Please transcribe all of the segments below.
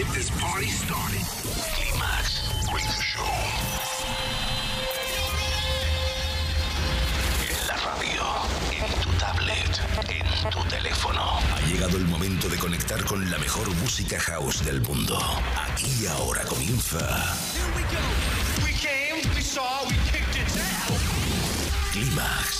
get this party started. Climax Radio Show. En la radio, en tu tablet, en tu teléfono. Ha llegado el momento de conectar con la mejor música house del mundo. Aquí y ahora comienza. Here we go. We came, we saw, we kicked it down. Climax.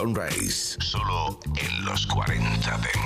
Sunrise, solo en los 40 Dents.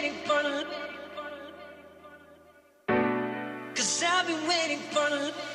Waiting for. Cause I've been waiting for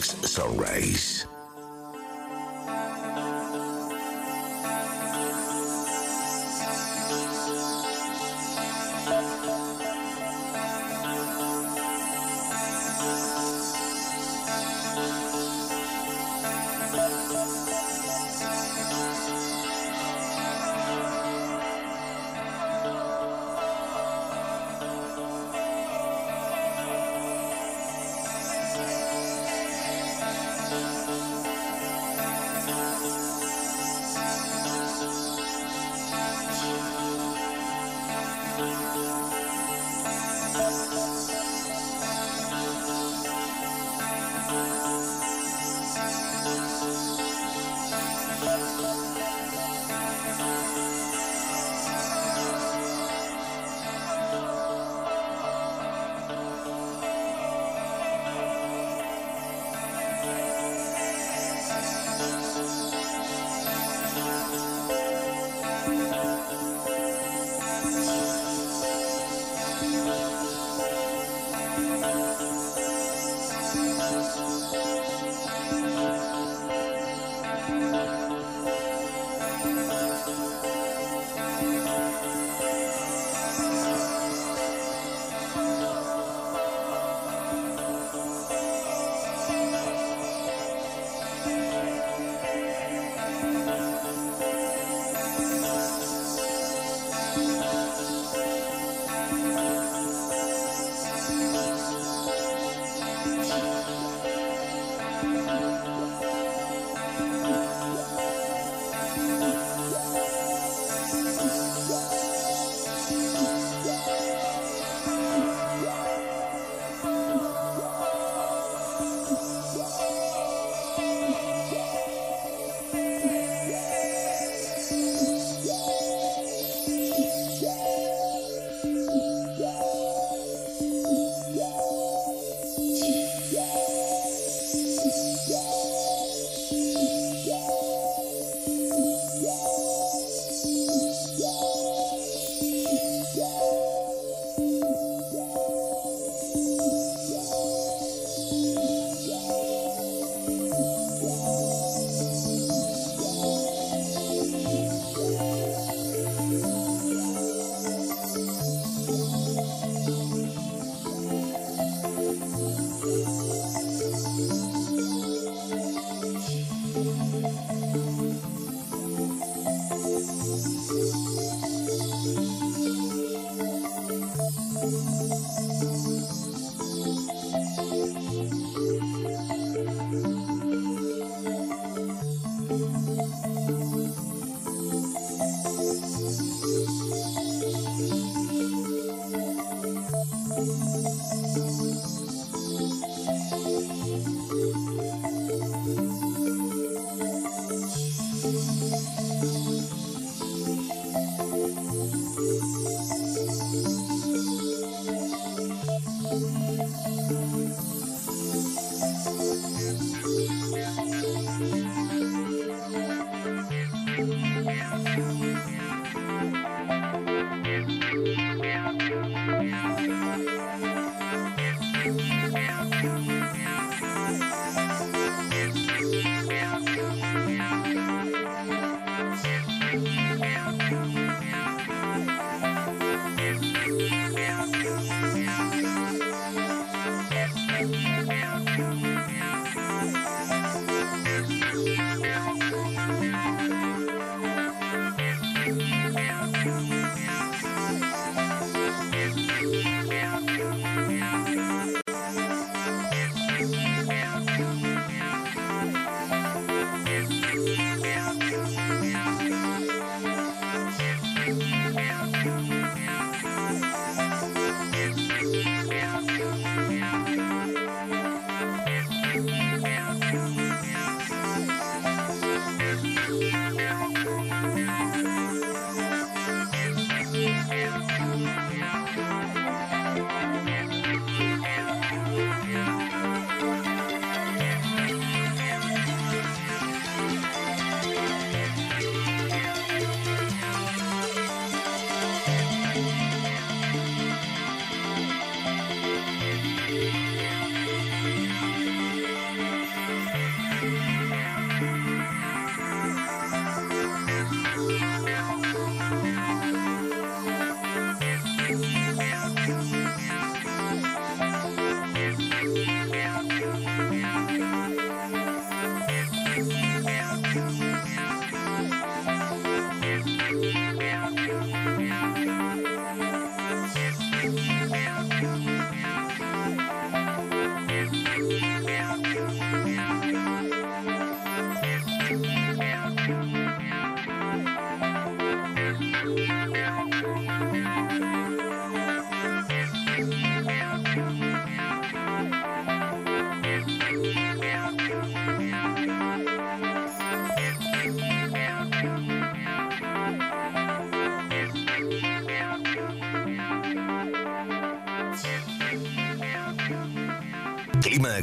Next Sunrise.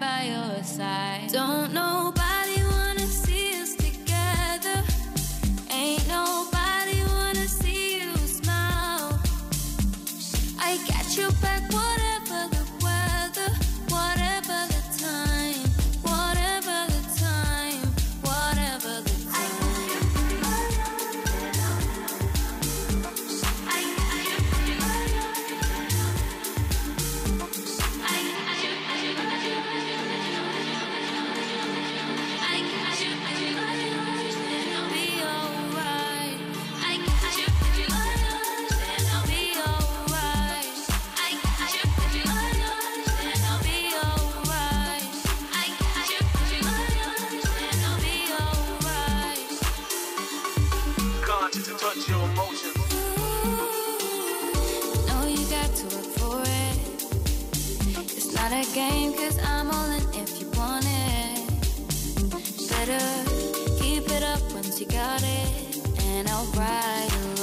right by your side. Don't know you got it, and I'll ride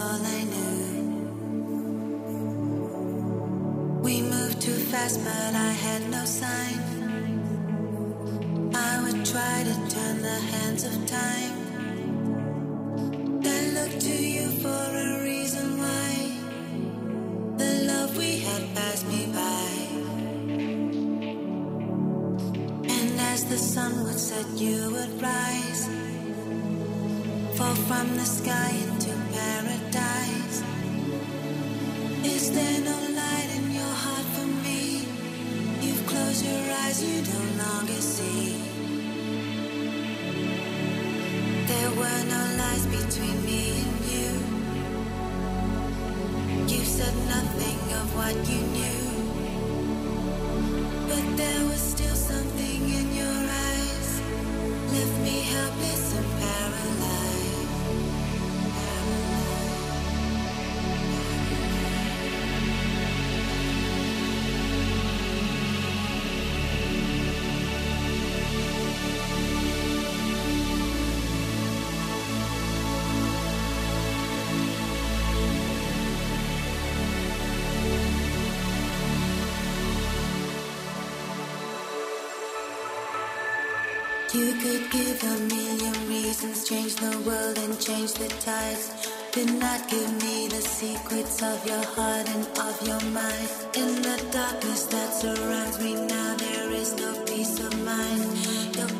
all I knew. We moved too fast, but. You could give a million reasons, change the world and change the tides. Did not give me the secrets of your heart and of your mind. In the darkness that surrounds me now, there is no peace of mind. Your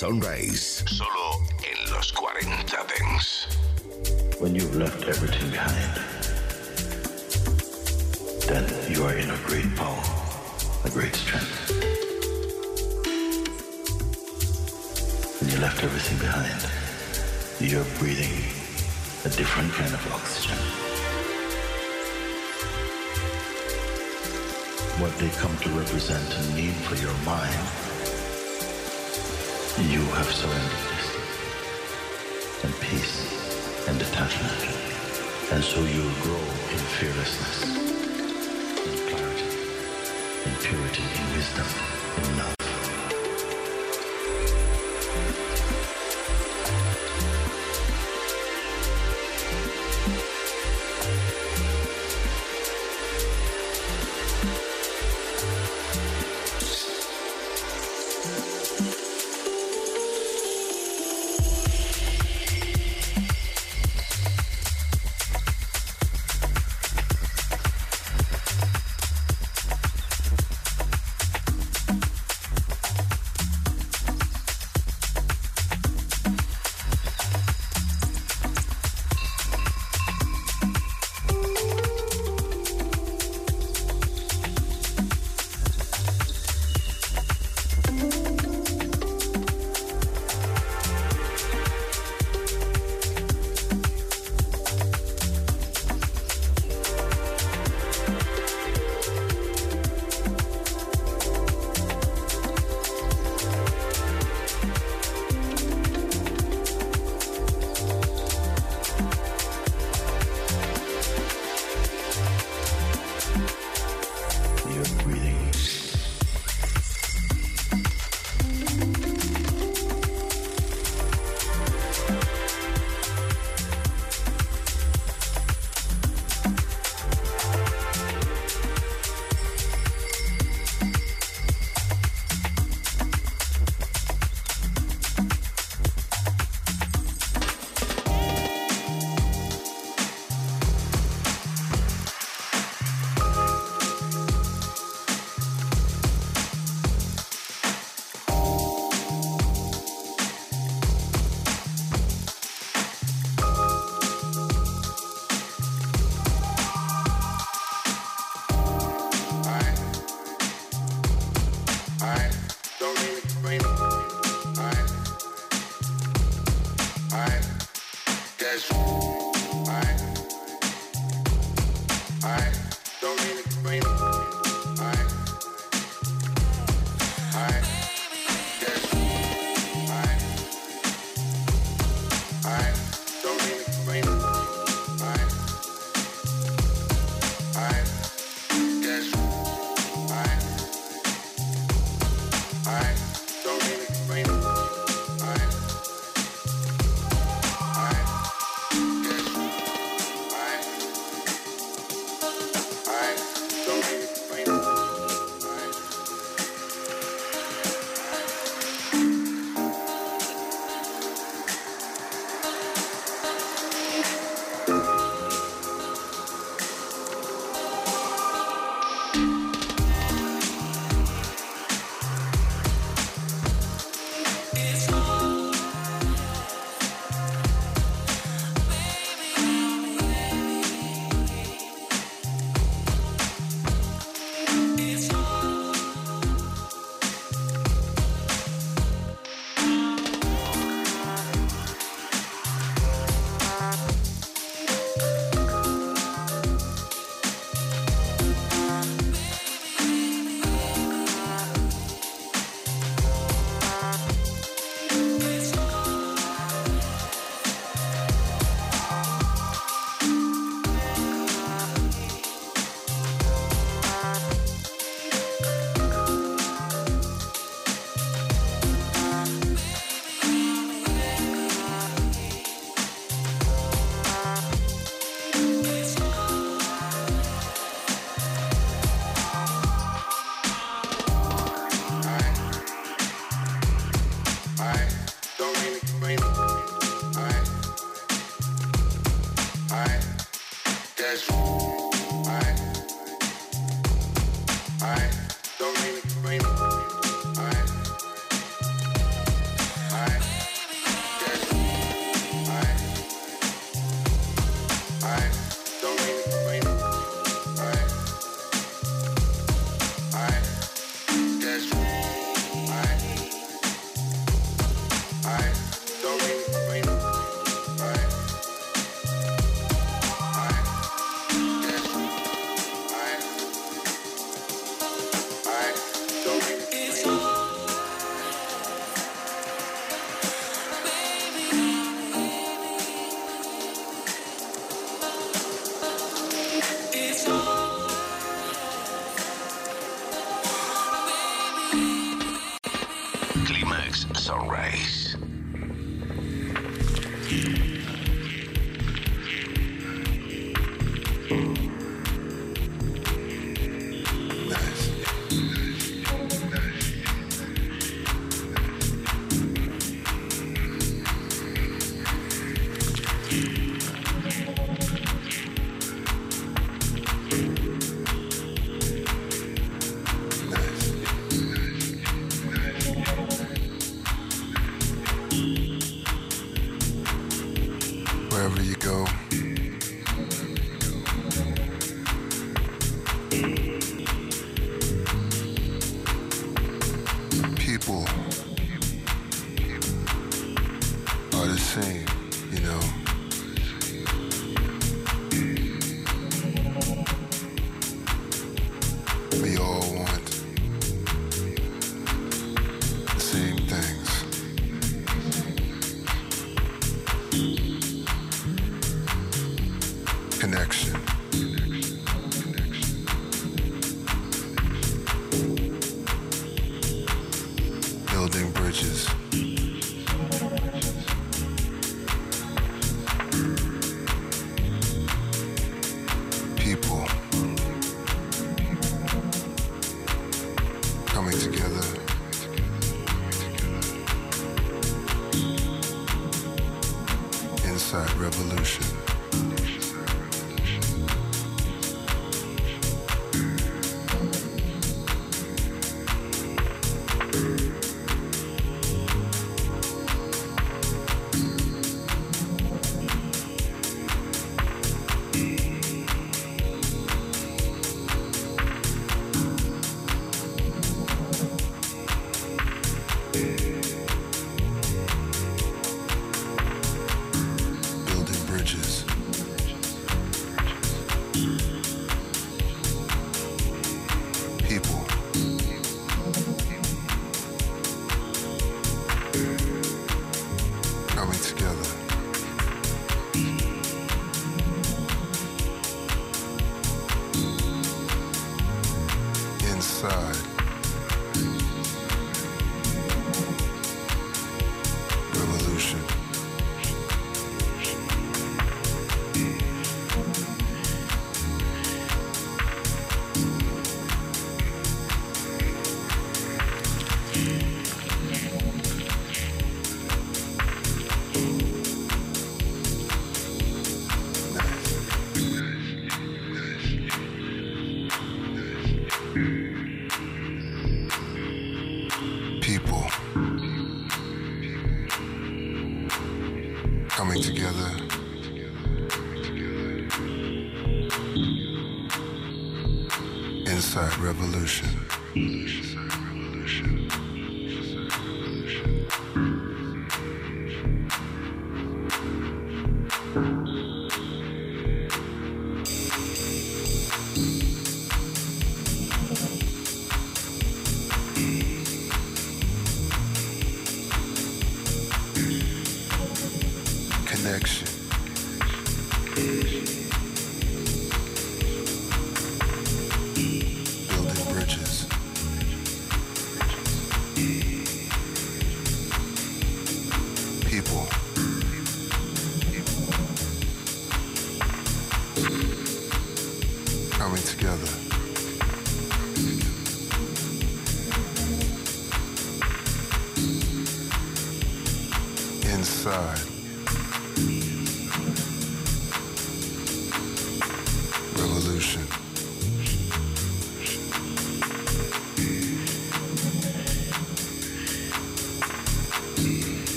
Sunrise. Solo en los 40 Dents. When you've left everything behind, then you are in a great power, a great strength. When you left everything behind, you're breathing a different kind of oxygen. What they come to represent a need for your mind you have surrendered this and peace and detachment. And so you'll grow in fearlessness, in clarity, in purity, in wisdom,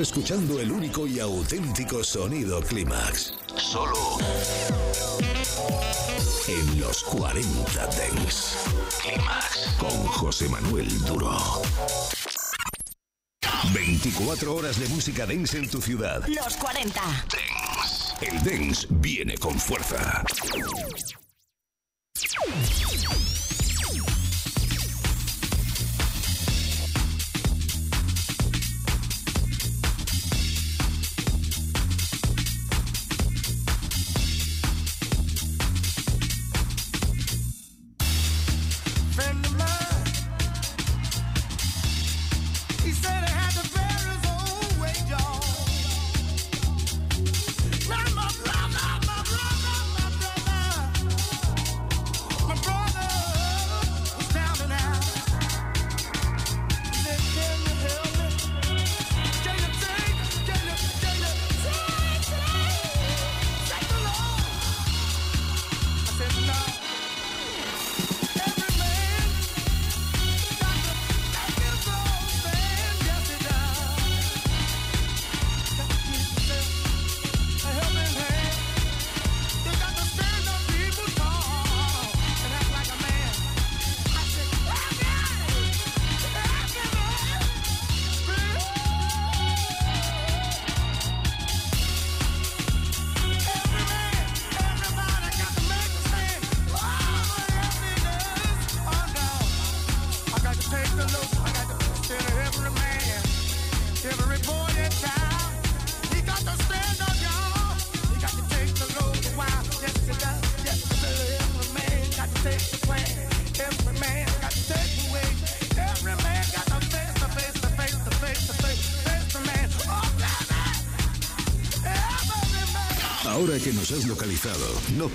Escuchando el único y auténtico sonido Climax. Solo en los 40 Dents. Climax con José Manuel Duro. 24 horas de música dance en tu ciudad. Los 40 Dents. El dance viene con fuerza.